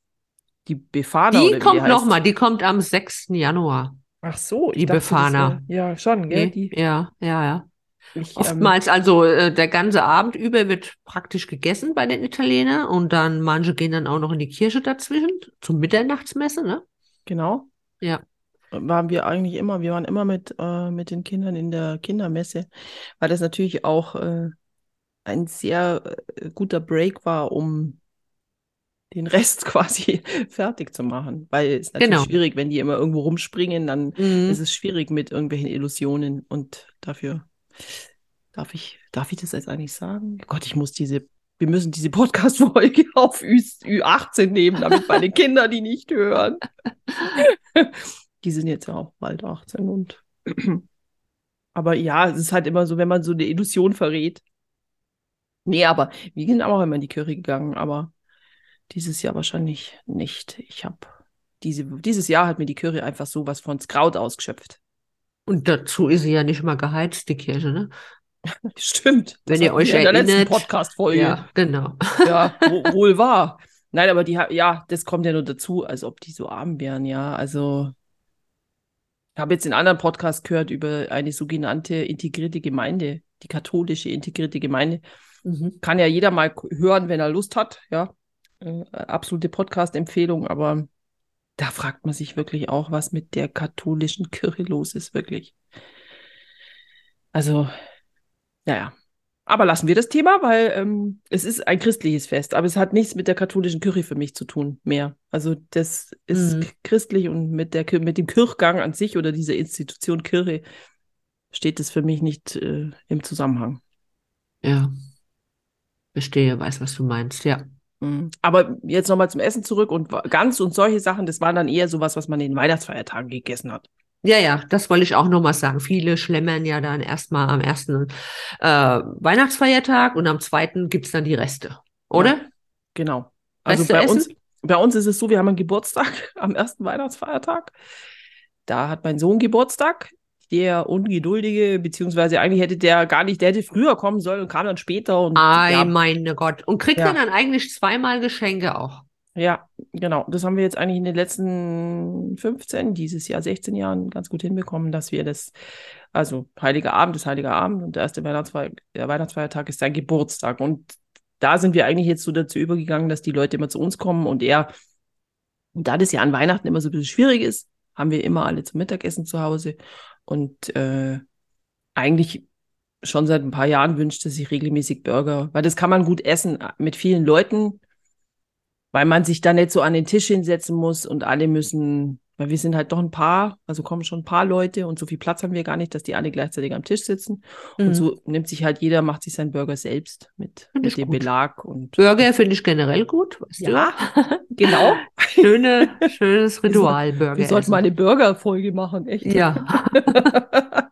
die Befana Die oder wie kommt nochmal, die kommt am 6. Januar. Ach so, die dachte, Befana. wär- Ja, schon, gell? Nee? Die, Ja, ja, ja. ich, ähm, Oftmals, also äh, der ganze Abend über wird praktisch gegessen bei den Italienern und dann manche gehen dann auch noch in die Kirche dazwischen zur Mitternachtsmesse, ne? Genau. Ja. Waren wir eigentlich immer, wir waren immer mit, äh, mit den Kindern in der Kindermesse, weil das natürlich auch äh, ein sehr äh, guter Break war, um den Rest [LAUGHS] quasi fertig zu machen. Weil es ist natürlich Genau. schwierig, wenn die immer irgendwo rumspringen, dann Mhm. ist es schwierig mit irgendwelchen Illusionen und dafür darf ich, darf ich das jetzt eigentlich sagen? Gott, ich muss diese, wir müssen diese Podcast-Folge [LAUGHS] auf Ü, Ü18 nehmen, damit meine Kinder die nicht hören. [LAUGHS] Die sind jetzt ja auch bald 18 und [CLEARS THROAT] aber ja, es ist halt immer so, wenn man so eine Illusion verrät. Nee, aber wir sind auch immer in die Kirche gegangen, aber dieses Jahr wahrscheinlich nicht. Ich habe diese, dieses Jahr hat mir die Kirche einfach so was von Kraut ausgeschöpft. Und dazu ist sie ja nicht mal geheizt, die Kirche, ne? [LAUGHS] Stimmt. Wenn ihr euch wir in der letzten erinnert- Podcast-Folge. Ja, genau. Ja, wo, [LAUGHS] wohl wahr. Nein, aber die, ja, das kommt ja nur dazu, als ob die so arm wären, ja. Also, ich habe jetzt in anderen Podcast gehört über eine sogenannte integrierte Gemeinde, die katholische integrierte Gemeinde. Mhm. Kann ja jeder mal hören, wenn er Lust hat, ja. Äh, absolute Podcast-Empfehlung, aber da fragt man sich wirklich auch, was mit der katholischen Kirche los ist, wirklich. Also, naja. Aber lassen wir das Thema, weil ähm, es ist ein christliches Fest, aber es hat nichts mit der katholischen Kirche für mich zu tun mehr. Also das ist Mhm. christlich und mit der mit dem Kirchgang an sich oder dieser Institution Kirche steht es für mich nicht äh, im Zusammenhang. Ja. Verstehe, weiß, was du meinst, ja. Mhm. Aber jetzt nochmal zum Essen zurück und Gans und solche Sachen, das waren dann eher sowas, was man in den Weihnachtsfeiertagen gegessen hat. Ja, ja, das wollte ich auch noch mal sagen. Viele schlemmern ja dann erstmal am ersten äh, Weihnachtsfeiertag und am zweiten gibt's dann die Reste, oder? Genau. Also Reste bei essen? uns, bei uns ist es so, wir haben einen Geburtstag [LAUGHS] am ersten Weihnachtsfeiertag. Da hat mein Sohn Geburtstag. Der Ungeduldige, beziehungsweise eigentlich hätte der gar nicht, der hätte früher kommen sollen und kam dann später. Und Ei, ja, meine Gott. Und kriegt Ja. dann eigentlich zweimal Geschenke auch? ja, genau. Das haben wir jetzt eigentlich in den letzten 15, dieses Jahr 16 Jahren ganz gut hinbekommen, dass wir das, also Heiliger Abend ist Heiliger Abend und der erste Weihnachtsfeier, der Weihnachtsfeiertag ist sein Geburtstag. Und da sind wir eigentlich jetzt so dazu übergegangen, dass die Leute immer zu uns kommen und er, und da das ja an Weihnachten immer so ein bisschen schwierig ist, haben wir immer alle zum Mittagessen zu Hause. Und äh, eigentlich schon seit ein paar Jahren wünscht er sich regelmäßig Burger, weil das kann man gut essen äh, mit vielen Leuten, weil man sich da nicht so an den Tisch hinsetzen muss und alle müssen, weil wir sind halt doch ein paar, also kommen schon ein paar Leute und so viel Platz haben wir gar nicht, dass die alle gleichzeitig am Tisch sitzen. Mhm. Und so nimmt sich halt jeder, macht sich seinen Burger selbst mit, mit dem gut. Belag und Burger finde ich generell gut, weißt ja, [LAUGHS] genau. Schöne, schönes Ritual, Burger. Wir sollten mal eine Burger-Folge machen, echt. Ja. [LAUGHS]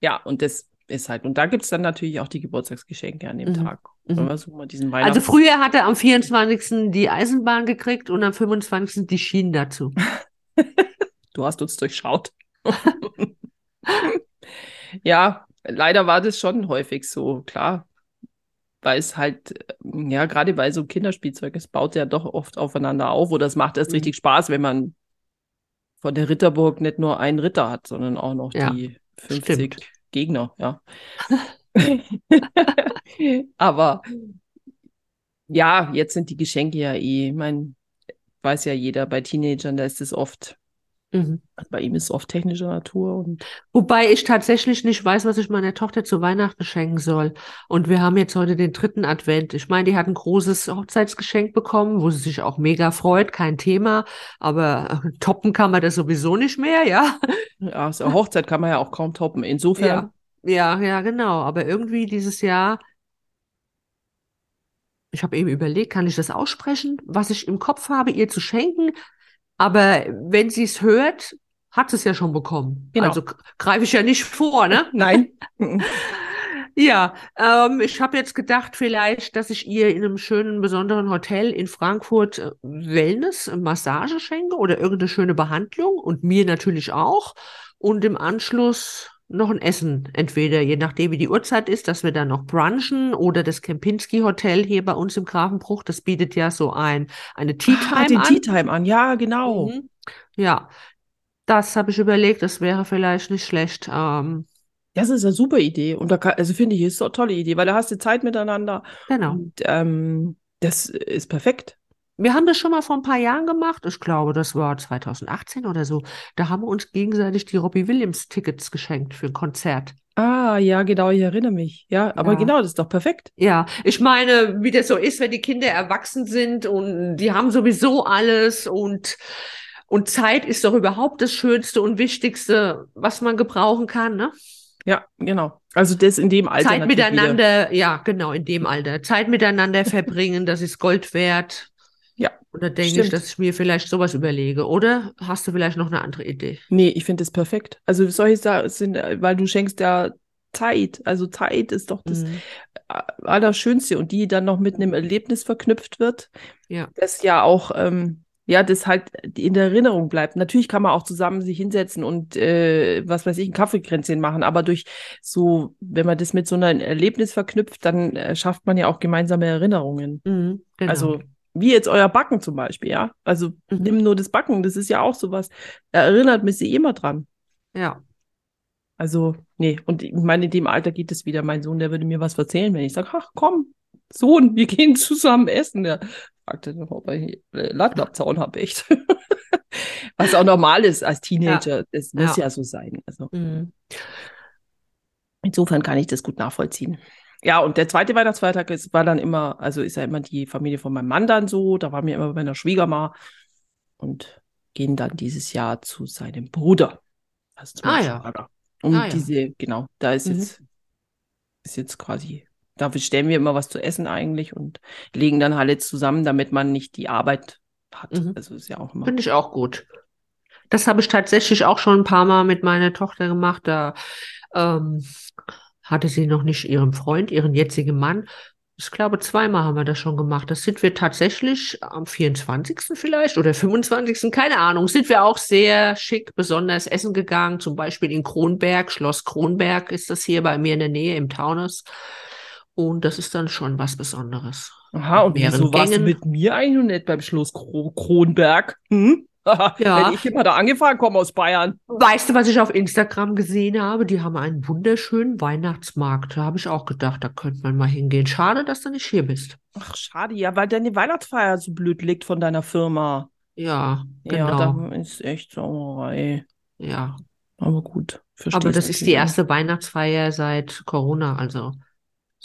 ja, und das ist halt, und da gibt es dann natürlich auch die Geburtstagsgeschenke an dem Mhm. Tag. Mhm. So diesen Also Weihnachts früher hat er am 24. die Eisenbahn gekriegt und am 25. die Schienen dazu. [LAUGHS] Du hast uns durchschaut. [LAUGHS] ja, leider war das schon häufig so, klar. Weil es halt, äh, ja, gerade bei so Kinderspielzeug, es baut ja doch oft aufeinander auf oder es macht erst Mhm. richtig Spaß, wenn man von der Ritterburg nicht nur einen Ritter hat, sondern auch noch Ja. die 50 Stimmt. Gegner, ja. [LAUGHS] Aber ja, jetzt sind die Geschenke ja eh, ich meine, weiß ja jeder, bei Teenagern, da ist es oft, Mhm. bei ihm ist es oft technischer Natur und Wobei ich tatsächlich nicht weiß, was ich meiner Tochter zu Weihnachten schenken soll. Und wir haben jetzt heute den dritten Advent. Ich meine, die hat ein großes Hochzeitsgeschenk bekommen, wo sie sich auch mega freut, kein Thema. Aber äh, toppen kann man das sowieso nicht mehr, ja. ja, so eine Hochzeit kann man ja auch kaum toppen. Insofern, Ja, ja, ja, genau. Aber irgendwie dieses Jahr, ich habe eben überlegt, kann ich das aussprechen, was ich im Kopf habe, ihr zu schenken. Aber wenn sie es hört, hat es ja schon bekommen. Genau. Also greife ich ja nicht vor, ne? [LAUGHS] nein. [LAUGHS] Ja, ähm, ich habe jetzt gedacht, vielleicht, dass ich ihr in einem schönen, besonderen Hotel in Frankfurt äh, Wellness, äh, Massage schenke oder irgendeine schöne Behandlung und mir natürlich auch. Und im Anschluss noch ein Essen. Entweder, je nachdem, wie die Uhrzeit ist, dass wir dann noch brunchen oder das Kempinski Hotel hier bei uns im Grafenbruch, das bietet ja so ein, eine Tea Ah, Time den an. Tea Time an, ja, genau. Mhm. Ja, das habe ich überlegt, das wäre vielleicht nicht schlecht. Ähm, Das ist eine super Idee. Und da kann, also finde ich, ist doch eine tolle Idee, weil da hast du Zeit miteinander. genau. Und ähm, das ist perfekt. Wir haben das schon mal vor ein paar Jahren gemacht. Ich glaube, das war 2018 oder so. Da haben wir uns gegenseitig die Robbie Williams Tickets geschenkt für ein Konzert. Ah, ja, genau, ich erinnere mich. Ja, aber Ja. genau, das ist doch perfekt. Ja, ich meine, wie das so ist, wenn die Kinder erwachsen sind und die haben sowieso alles und, und Zeit ist doch überhaupt das Schönste und Wichtigste, was man gebrauchen kann, ne? Ja, genau. Also das in dem Alter Zeit natürlich wieder. miteinander, ja, genau, in dem Alter. Zeit miteinander verbringen, das ist Gold wert. Und da denke ich, dass ich mir vielleicht sowas überlege. Oder hast du vielleicht noch eine andere Idee? Nee, ich finde das perfekt. Also solche Sachen sind, weil du schenkst ja Zeit. Also Zeit ist doch das Mhm. Allerschönste und die dann noch mit einem Erlebnis verknüpft wird, Ja. das ja auch, ähm, ja, das halt in der Erinnerung bleibt. Natürlich kann man auch zusammen sich hinsetzen und, äh, was weiß ich, ein Kaffeekränzchen machen, aber durch so, wenn man das mit so einem Erlebnis verknüpft, dann äh, schafft man ja auch gemeinsame Erinnerungen. Mhm, genau. Also, wie jetzt euer Backen zum Beispiel, ja. Also, Mhm. nimm nur das Backen, das ist ja auch sowas. Da erinnert mich sie immer dran. ja. Also, nee, und ich meine, in dem Alter geht es wieder. Mein Sohn, der würde mir was erzählen, wenn ich sage, ach komm, Sohn, wir gehen zusammen essen. Der fragte dann, ob ich äh, Ladlabzaun [LAUGHS] habe, echt. was auch normal ist als Teenager. Das muss Ja. ja so sein. Also, Mhm. insofern kann ich das gut nachvollziehen. Ja, und der zweite Weihnachtsfeiertag ist, war dann immer, also ist ja immer die Familie von meinem Mann dann so. Da waren wir immer bei meiner Schwiegerma und gehen dann dieses Jahr zu seinem Bruder. Also Ah, ja. Und Ah, ja. diese, genau, da ist Mhm. jetzt, ist jetzt quasi, dafür stellen wir immer was zu essen eigentlich und legen dann alle zusammen, damit man nicht die Arbeit hat. Mhm. Also ist ja auch immer. Finde ich auch gut. Das habe ich tatsächlich auch schon ein paar Mal mit meiner Tochter gemacht. Da ähm, hatte sie noch nicht ihren Freund, ihren jetzigen Mann. Ich glaube, zweimal haben wir das schon gemacht. Das sind wir tatsächlich am 24. vielleicht oder 25. Keine Ahnung. Sind wir auch sehr schick, besonders essen gegangen. Zum Beispiel in Kronberg, Schloss Kronberg ist das hier bei mir in der Nähe im Taunus. Und das ist dann schon was Besonderes. Aha, und wieso warst du Gängen. mit mir eigentlich noch nicht beim Schloss Kro Kronberg? Hm? [LAUGHS] Ja. Hätte ich immer da angefangen, komme aus Bayern. Weißt du, was ich auf Instagram gesehen habe? Die haben einen wunderschönen Weihnachtsmarkt. Da habe ich auch gedacht, da könnte man mal hingehen. Schade, dass du nicht hier bist. Ach, schade, ja, weil deine Weihnachtsfeier so blöd liegt von deiner Firma. Ja, Ja, genau. da ist echt Sauerei. Ja. Aber gut, Aber das ist die erste Weihnachtsfeier seit Corona, also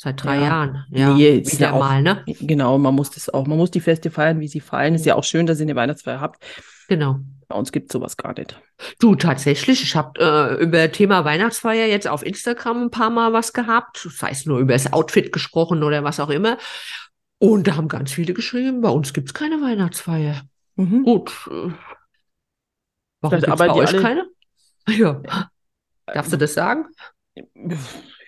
seit drei Ja. Jahren. Ja, Nee, ist wieder ja auch- mal, ne? Genau, man muss das auch, man muss die Feste feiern, wie sie fallen. Ist ja auch schön, dass ihr eine Weihnachtsfeier habt. Genau. Bei uns gibt es sowas gar nicht. Du, tatsächlich, ich habe äh, über Thema Weihnachtsfeier jetzt auf Instagram ein paar Mal was gehabt, sei es nur über das Outfit gesprochen oder was auch immer. Und da haben ganz viele geschrieben, bei uns gibt's keine Weihnachtsfeier. Mhm. Gut. Äh, warum gibt's arbeiten bei euch alle- keine? [LAUGHS] Ja. Darfst du das sagen?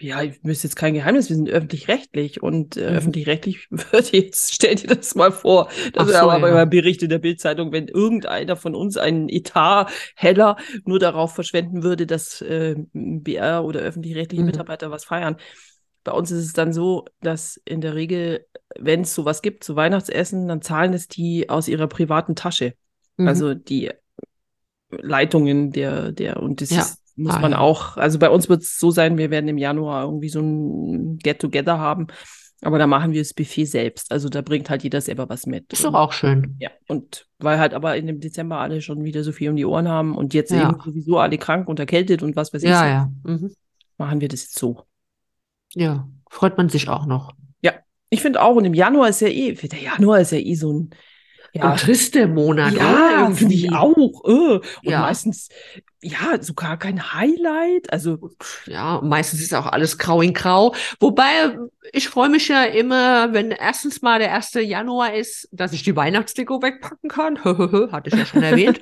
Ja, ich wüsste jetzt kein Geheimnis, wir sind öffentlich-rechtlich und äh, Mhm. öffentlich-rechtlich [LAUGHS] wird jetzt, stell dir das mal vor, das so, aber ja. in der Bildzeitung, wenn irgendeiner von uns einen Etat heller nur darauf verschwenden würde, dass äh, BR oder öffentlich-rechtliche Mhm. Mitarbeiter was feiern. Bei uns ist es dann so, dass in der Regel, wenn es sowas gibt, so Weihnachtsessen, dann zahlen es die aus ihrer privaten Tasche. Mhm. Also die Leitungen der, der, und das Ja. ist muss Ah, man ja. auch, also bei uns wird es so sein, wir werden im Januar irgendwie so ein Get-Together haben, aber da machen wir das Buffet selbst. Also da bringt halt jeder selber was mit. Ist doch auch schön. Ja, und weil halt aber in dem Dezember alle schon wieder so viel um die Ohren haben und jetzt Ja. eben sowieso alle krank und erkältet und was weiß ich, Ja, so, ja. Mhm. machen wir das jetzt so. Ja, freut man sich auch noch. Ich finde auch, und im Januar ist ja eh, der Januar ist ja eh so ein, ja, Ein trister Monat, ja, finde ich Irgendwie. auch. Äh. Und Ja. meistens, ja, sogar kein Highlight. Also, Ja, meistens ist auch alles grau in grau. Wobei, ich freue mich ja immer, wenn erstens mal der 1. Januar ist, dass ich die Weihnachtsdeko wegpacken kann. [LAUGHS] Hatte ich ja schon erwähnt.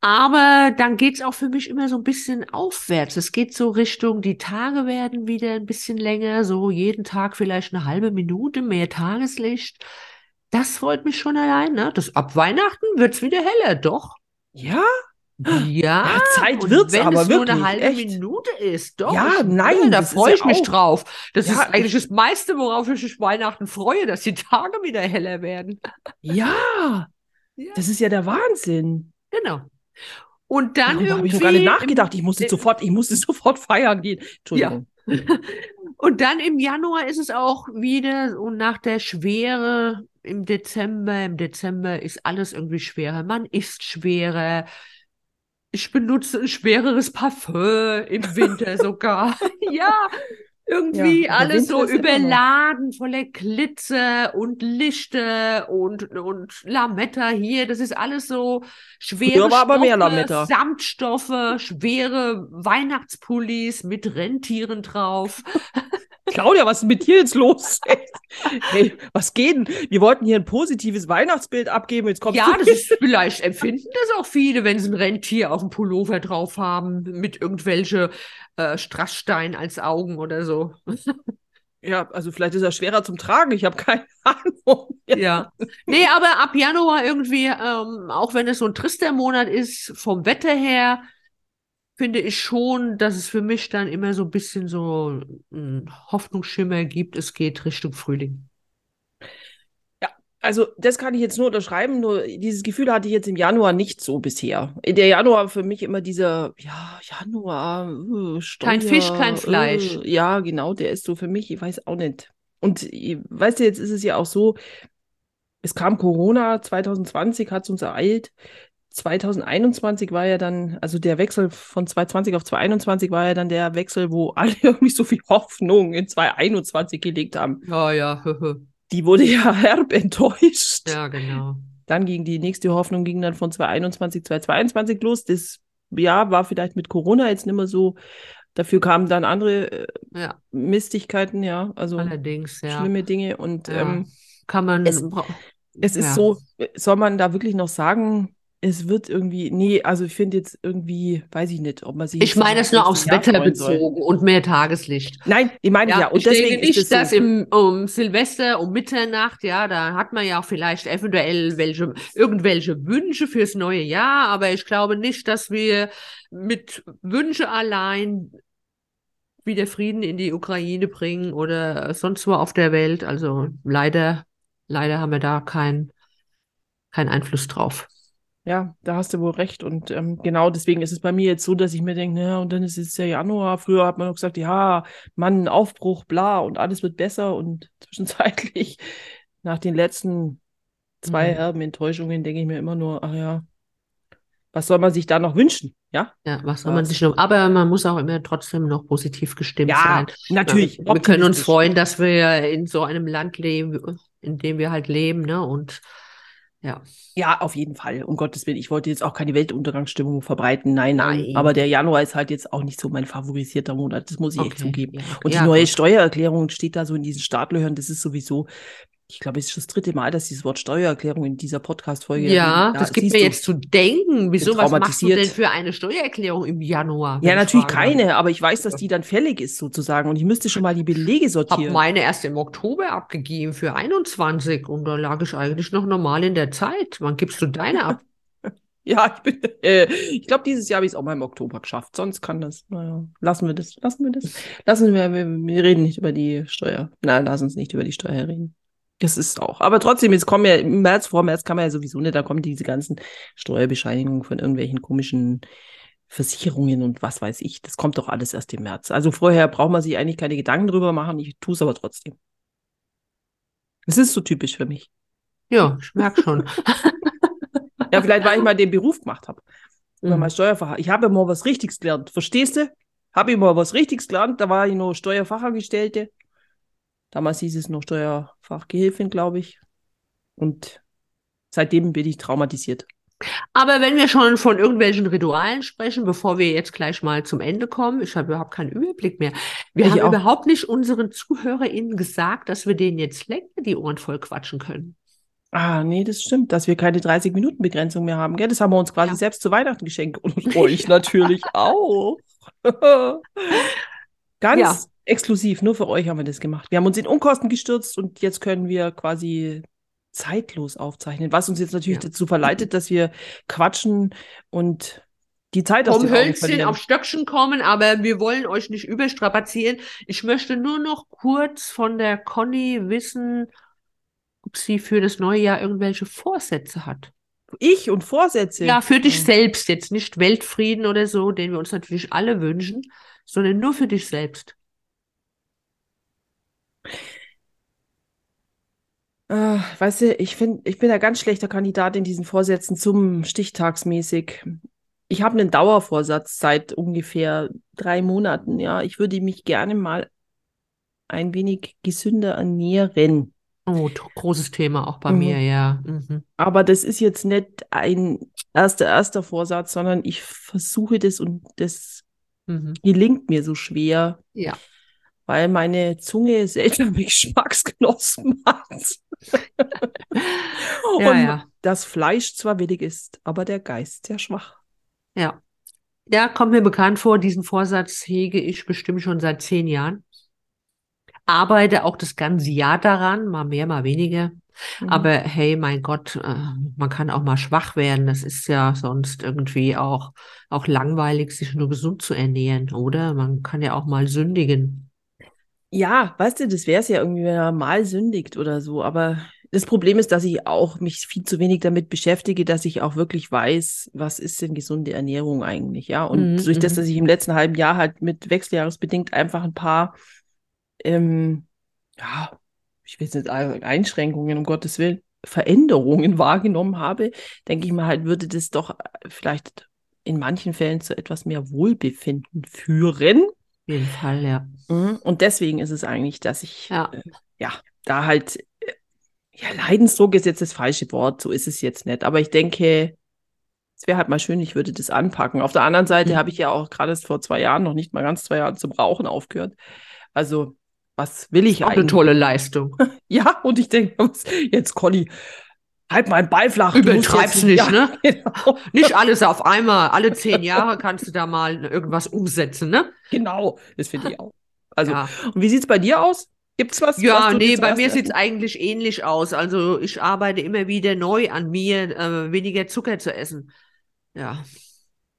Aber dann geht's auch für mich immer so ein bisschen aufwärts. Es geht so Richtung, die Tage werden wieder ein bisschen länger, so jeden Tag vielleicht eine halbe Minute mehr Tageslicht. Das freut mich schon allein, ne? Das, ab Weihnachten wird's wieder heller, doch. ja, Ja, Ja, Zeit wird's wenn aber es nur eine halbe echt. Minute ist, doch. Ja, ich, nein, ja, da freue ja ich mich auch- drauf. Das Ja, ist eigentlich ich- das meiste, worauf ich mich Weihnachten freue, dass die Tage wieder heller werden. ja, Ja. das ist ja der Wahnsinn. Genau. Und dann Darüber habe ich irgendwie noch gar nicht nachgedacht. Ich muss jetzt im- sofort, ich muss jetzt [LAUGHS] sofort feiern gehen. Entschuldigung. [LAUGHS] Und dann im Januar ist es auch wieder und nach der Schwere im Dezember, im Dezember ist alles irgendwie schwerer. Man isst schwerer. Ich benutze ein schwereres Parfum im Winter [LAUGHS] sogar. [LAUGHS] ja, irgendwie Ja, alles so überladen voller Glitzer und Lichter und, und Lametta hier. Das ist alles so schwere Stoffe, Lametta. Samtstoffe, schwere Weihnachtspullis mit Rentieren drauf. [LAUGHS] Claudia, was ist mit dir jetzt los? [LAUGHS] hey, was geht denn? Wir wollten hier ein positives Weihnachtsbild abgeben. Jetzt kommst Ja, das ist vielleicht empfinden das auch viele, wenn sie ein Rentier auf dem Pullover drauf haben mit irgendwelche äh, Strassstein als Augen oder so. [LAUGHS] Ja, also vielleicht ist er schwerer zum Tragen. Ich habe keine [LAUGHS] Ahnung. Ja. Nee, aber ab Januar irgendwie, ähm, auch wenn es so ein trister Monat ist, vom Wetter her, finde ich schon, dass es für mich dann immer so ein bisschen so einen Hoffnungsschimmer gibt, es geht Richtung Frühling. Also, das kann ich jetzt nur unterschreiben. Nur dieses Gefühl hatte ich jetzt im Januar nicht so bisher. In der Januar für mich immer dieser, ja, Januar, äh, Steuer, Kein Fisch, kein Fleisch. Äh, ja, genau, der ist so für mich, ich weiß auch nicht. Und äh, weißt du, jetzt ist es ja auch so, es kam Corona, 2020 hat es uns ereilt. 2021 war ja dann, also der Wechsel von 2020 auf 2021 war ja dann der Wechsel, wo [LAUGHS] alle irgendwie so viel Hoffnung in 2021 gelegt haben. Ja, ja, [LAUGHS] Die wurde ja [LAUGHS] herb enttäuscht. ja, genau. Dann ging die nächste Hoffnung ging dann von 2021, 2022 los. Das Jahr war vielleicht mit Corona jetzt nicht mehr so. Dafür kamen dann andere äh, Ja, Mistigkeiten, ja, also allerdings, ja. schlimme Dinge. Und Ja. ähm, Kann man. Es- es ist so, soll man da wirklich noch sagen, es wird irgendwie, nee, also ich finde jetzt irgendwie, weiß ich nicht, ob man sich Ich meine es nur aufs Wetter freuen soll. bezogen und mehr Tageslicht. Nein, ich meine ja, und ich deswegen denke nicht, ist es dass so. im um Silvester, um Mitternacht, ja, da hat man ja auch vielleicht eventuell welche, irgendwelche Wünsche fürs neue Jahr, aber ich glaube nicht, dass wir mit Wünsche allein wieder Frieden in die Ukraine bringen oder sonst wo auf der Welt. Also leider, leider haben wir da keinen keinen Einfluss drauf. Ja, da hast du wohl recht. Und ähm, genau deswegen ist es bei mir jetzt so, dass ich mir denke, naja, und dann ist es ja Januar. Früher hat man noch gesagt, ja, Mann, Aufbruch, bla, und alles wird besser. Und [LAUGHS] zwischenzeitlich, nach den letzten zwei Mhm. herben Enttäuschungen, denke ich mir immer nur, ach ja, was soll man sich da noch wünschen? Ja, Ja, was soll man sich noch, aber man muss auch immer trotzdem noch positiv gestimmt ja, sein. natürlich. Wir, können uns freuen, dass wir in so einem Land leben, in dem wir halt leben, ne? Und ja, Ja, auf jeden Fall. Um Gottes Willen. Ich wollte jetzt auch keine Weltuntergangsstimmung verbreiten. Nein, nein. Nein. Aber der Januar ist halt jetzt auch nicht so mein favorisierter Monat. Das muss ich echt okay. zugeben. Ja, Und die ja, neue. Steuererklärung steht da so in diesen Startlöchern. Das ist sowieso, ich glaube, es ist das dritte Mal, dass dieses Wort Steuererklärung in dieser Podcast-Folge Ja, erwähnt. das gibt mir jetzt zu denken. Wieso, was machst du denn für eine Steuererklärung im Januar? Ja, ich natürlich keine, aber ich weiß, dass die dann fällig ist sozusagen. Und ich müsste schon mal die Belege sortieren. meine erst im Oktober abgegeben für 21 und da lag ich eigentlich noch normal in der Zeit. Wann gibst du deine ab? [LAUGHS] Ja, ich bin, äh, ich glaube, dieses Jahr habe ich es auch mal im Oktober geschafft. Sonst kann das, naja, lassen wir das, lassen wir das. Lassen wir, wir, wir reden nicht über die Steuer. Nein, lass uns nicht über die Steuer reden. Das ist auch. Aber trotzdem, jetzt kommen ja im März, vor März kann man ja sowieso nicht, da kommen diese ganzen Steuerbescheinigungen von irgendwelchen komischen Versicherungen und was weiß ich. Das kommt doch alles erst im März. Also vorher braucht man sich eigentlich keine Gedanken drüber machen. Ich tue es aber trotzdem. Es ist so typisch für mich. Ja, ich merke schon. [LAUGHS] Ja, vielleicht, weil ich mal den Beruf gemacht habe. Oder Mhm. mal Steuerfach. Ich habe mal was Richtiges gelernt. Verstehst du? Habe ich mal was Richtiges gelernt. Da war ich nur Steuerfachangestellte. Damals hieß es noch Steuerfachgehilfin, glaube ich. Und seitdem bin ich traumatisiert. Aber wenn wir schon von irgendwelchen Ritualen sprechen, bevor wir jetzt gleich mal zum Ende kommen, ich habe überhaupt keinen Überblick mehr. Wir Ich haben auch. überhaupt nicht unseren ZuhörerInnen gesagt, dass wir denen jetzt länger die Ohren voll quatschen können. Ah, nee, das stimmt, dass wir keine 30-Minuten-Begrenzung mehr haben. Gell? Das haben wir uns quasi Ja. selbst zu Weihnachten geschenkt. Und [LAUGHS] euch natürlich auch. [LAUGHS] Ganz Ja. exklusiv, nur für euch haben wir das gemacht. Wir haben uns in Unkosten gestürzt und jetzt können wir quasi zeitlos aufzeichnen, was uns jetzt natürlich Ja. dazu verleitet, dass wir quatschen und die Zeit aus Vom Hölzchen auf Stöckchen kommen, aber wir wollen euch nicht überstrapazieren. Ich möchte nur noch kurz von der Conny wissen, ob sie für das neue Jahr irgendwelche Vorsätze hat. Ich und Vorsätze. Ja, für dich selbst, jetzt nicht Weltfrieden oder so, den wir uns natürlich alle wünschen, sondern nur für dich selbst. Äh, weißt du, ich finde, ich bin ein ganz schlechter Kandidat in diesen Vorsätzen zum Stichtagsmäßig. Ich habe einen Dauervorsatz seit ungefähr drei Monaten, ja. Ich würde mich gerne mal ein wenig gesünder ernähren. Oh, großes Thema auch bei Mhm. mir, ja. Mhm. Aber das ist jetzt nicht ein erster, erster Vorsatz, sondern ich versuche das und das Mhm. gelingt mir so schwer, Ja. weil meine Zunge [LAUGHS] seltsame Geschmacksknospen hat. Ja, und ja. das Fleisch zwar willig ist, aber der Geist sehr schwach. Ja. Ja, kommt mir bekannt vor, diesen Vorsatz hege ich bestimmt schon seit zehn Jahren. Arbeite auch das ganze Jahr daran, mal mehr, mal weniger. Mhm. Aber hey, mein Gott, äh, man kann auch mal schwach werden. Das ist ja sonst irgendwie auch, auch langweilig, sich nur gesund zu ernähren, oder? Man kann ja auch mal sündigen. Ja, weißt du, das wäre es ja irgendwie, wenn er mal sündigt oder so. Aber das Problem ist, dass ich auch mich viel zu wenig damit beschäftige, dass ich auch wirklich weiß, was ist denn gesunde Ernährung eigentlich, ja. Und Mhm, durch das, mhm. dass ich im letzten halben Jahr halt mit wechseljahresbedingt einfach ein paar, ähm, ja, ich will jetzt nicht Einschränkungen, um Gottes Willen, Veränderungen [LAUGHS] wahrgenommen habe, denke ich mir halt, würde das doch äh, vielleicht in manchen Fällen zu etwas mehr Wohlbefinden führen. Auf jeden Fall, ja. Mhm. Und deswegen ist es eigentlich, dass ich Ja. äh, ja da halt, äh, ja, Leidensdruck ist jetzt das falsche Wort, so ist es jetzt nicht. Aber ich denke, es wäre halt mal schön, ich würde das anpacken. Auf der anderen Seite Mhm. habe ich ja auch gerade vor zwei Jahren, noch nicht mal ganz zwei Jahren, zum Rauchen aufgehört. Also, was will ich Auch eine eigentlich? tolle Leistung. [LAUGHS] Ja, und ich denke, jetzt, Conny, halt mal einen Ball flach. Übertreib's nicht, ja, ne? [LAUGHS] Genau, Nicht alles auf einmal. Alle zehn Jahre kannst du da mal irgendwas umsetzen, ne? genau, das finde ich auch. Also, Ja. und wie sieht's bei dir aus? Gibt's was? Ja, was nee, bei mir sieht's eigentlich ähnlich aus. Also ich arbeite immer wieder neu an mir, äh, weniger Zucker zu essen. Ja,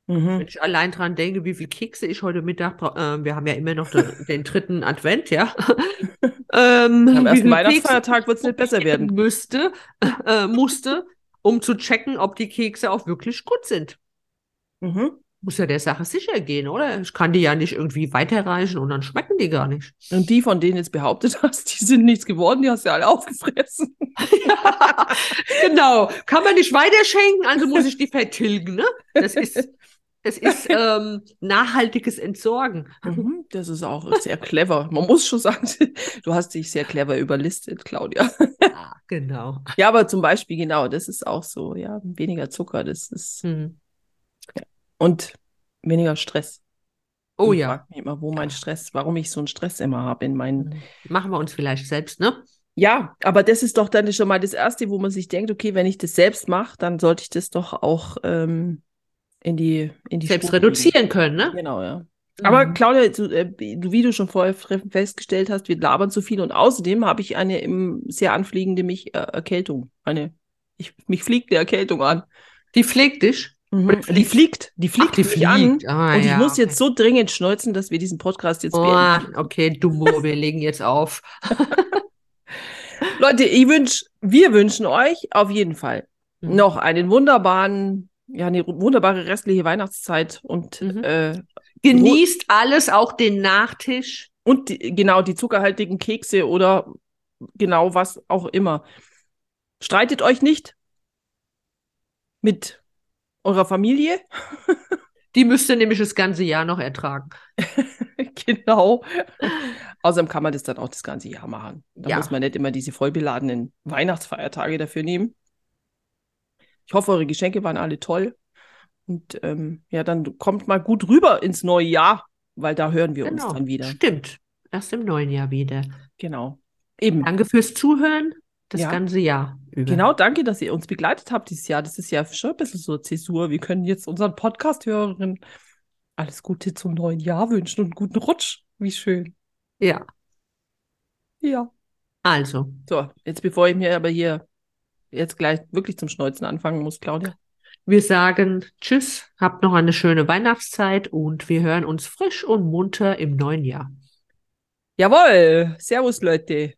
Mhm. wenn ich allein dran denke, wie viel Kekse ich heute Mittag, äh, wir haben ja immer noch den, den dritten Advent, ja. [LAUGHS] ähm, Am wie ersten Weihnachtsfeiertag wird's nicht besser werden. Müsste, [LAUGHS] äh, musste, um zu checken, ob die Kekse auch wirklich gut sind. Mhm. Muss ja der Sache sicher gehen, oder? Ich kann die ja nicht irgendwie weiterreichen und dann schmecken die gar nicht. Und die, von denen jetzt behauptet hast, die sind nichts geworden, die hast du ja alle aufgefressen. [LAUGHS] Genau, kann man nicht weiterschenken, also muss ich die vertilgen, ne? Das ist, das ist [LAUGHS] ähm, nachhaltiges Entsorgen. Mhm, Das ist auch sehr clever. Man muss schon sagen, [LAUGHS] du hast dich sehr clever überlistet, Claudia. Ja, [LAUGHS] genau. Ja, aber zum Beispiel, genau, das ist auch so, ja, weniger Zucker, das ist, Hm. und weniger Stress. Oh ich ja. frag mich immer, wo mein Stress, warum ich so einen Stress immer habe in meinen. Hm. Machen wir uns vielleicht selbst, ne? Ja, aber das ist doch dann schon mal das Erste, wo man sich denkt, okay, wenn ich das selbst mache, dann sollte ich das doch auch ähm, in die, in die Selbst Spur reduzieren können, ne? Genau, ja. Aber Mhm. Claudia, du, äh, du, wie du schon vorher festgestellt hast, wir labern zu viel und außerdem habe ich eine im, sehr anfliegende mich, äh, Erkältung. Eine, ich, mich fliegt eine Erkältung an. Die pflegt dich. Oder Die fliegt, die fliegt Ach, die mich an. fliegt. Ah, und ich ja, muss okay. jetzt so dringend schneuzen, dass wir diesen Podcast jetzt Oh, beenden. okay, Dummo, wir legen jetzt auf. [LAUGHS] Leute, ich wünsch, wir wünschen euch auf jeden Fall Mhm. noch einen wunderbaren ja, eine wunderbare restliche Weihnachtszeit und Mhm. äh, Genießt alles, auch den Nachtisch. Und die, genau, die zuckerhaltigen Kekse oder genau was auch immer. Streitet euch nicht mit eurer Familie. Die müsst ihr nämlich das ganze Jahr noch ertragen. [LAUGHS] genau. Außerdem kann man das dann auch das ganze Jahr machen. Da Ja. muss man nicht immer diese vollbeladenen Weihnachtsfeiertage dafür nehmen. Ich hoffe, eure Geschenke waren alle toll. Und ähm, ja, dann kommt mal gut rüber ins neue Jahr, weil da hören wir uns Genau. dann wieder. Stimmt. Erst im neuen Jahr wieder. Genau. Eben. Danke fürs Zuhören das Ja. ganze Jahr über. Genau, danke, dass ihr uns begleitet habt dieses Jahr. Das ist ja schon ein bisschen so Zäsur. Wir können jetzt unseren Podcast-Hörerinnen alles Gute zum neuen Jahr wünschen und einen guten Rutsch. Wie schön. Ja. Ja. Also, So, jetzt bevor ich mir aber hier jetzt gleich wirklich zum Schneuzen anfangen muss, Claudia. wir sagen Tschüss, habt noch eine schöne Weihnachtszeit und wir hören uns frisch und munter im neuen Jahr. Jawohl. Servus, Leute.